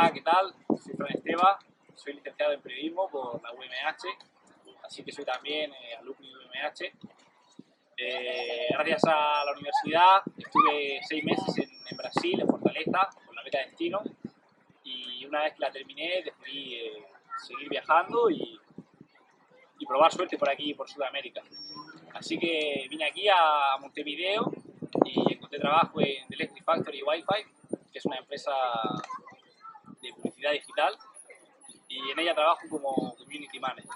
Hola, ¿qué tal? Soy Fran Esteba, soy licenciado en periodismo por la UMH, así que soy también eh, alumno de UMH. Eh, gracias a la universidad estuve seis meses en, en, Brasil, en Fortaleza, con la beca de Destino, y una vez que la terminé decidí eh, seguir viajando y, y probar suerte por aquí, por Sudamérica. Así que vine aquí a Montevideo y encontré trabajo en Electric Factory Wi-Fi, que es una empresa de publicidad digital y en ella trabajo como community manager.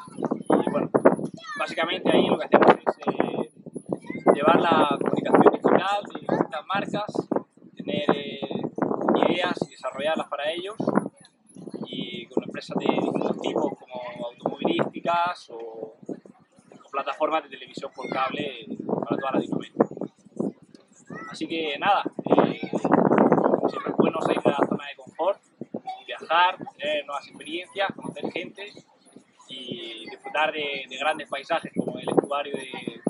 Y bueno, básicamente ahí lo que hacemos es eh, llevar la comunicación digital de distintas marcas, tener eh, ideas y desarrollarlas para ellos y con empresas de distintos tipos como automovilísticas o, o plataformas de televisión por cable para toda Latinoamérica. Así que nada, eh, siempre es bueno salir de viajar, tener nuevas experiencias, conocer gente y disfrutar de, de grandes paisajes como el estuario de,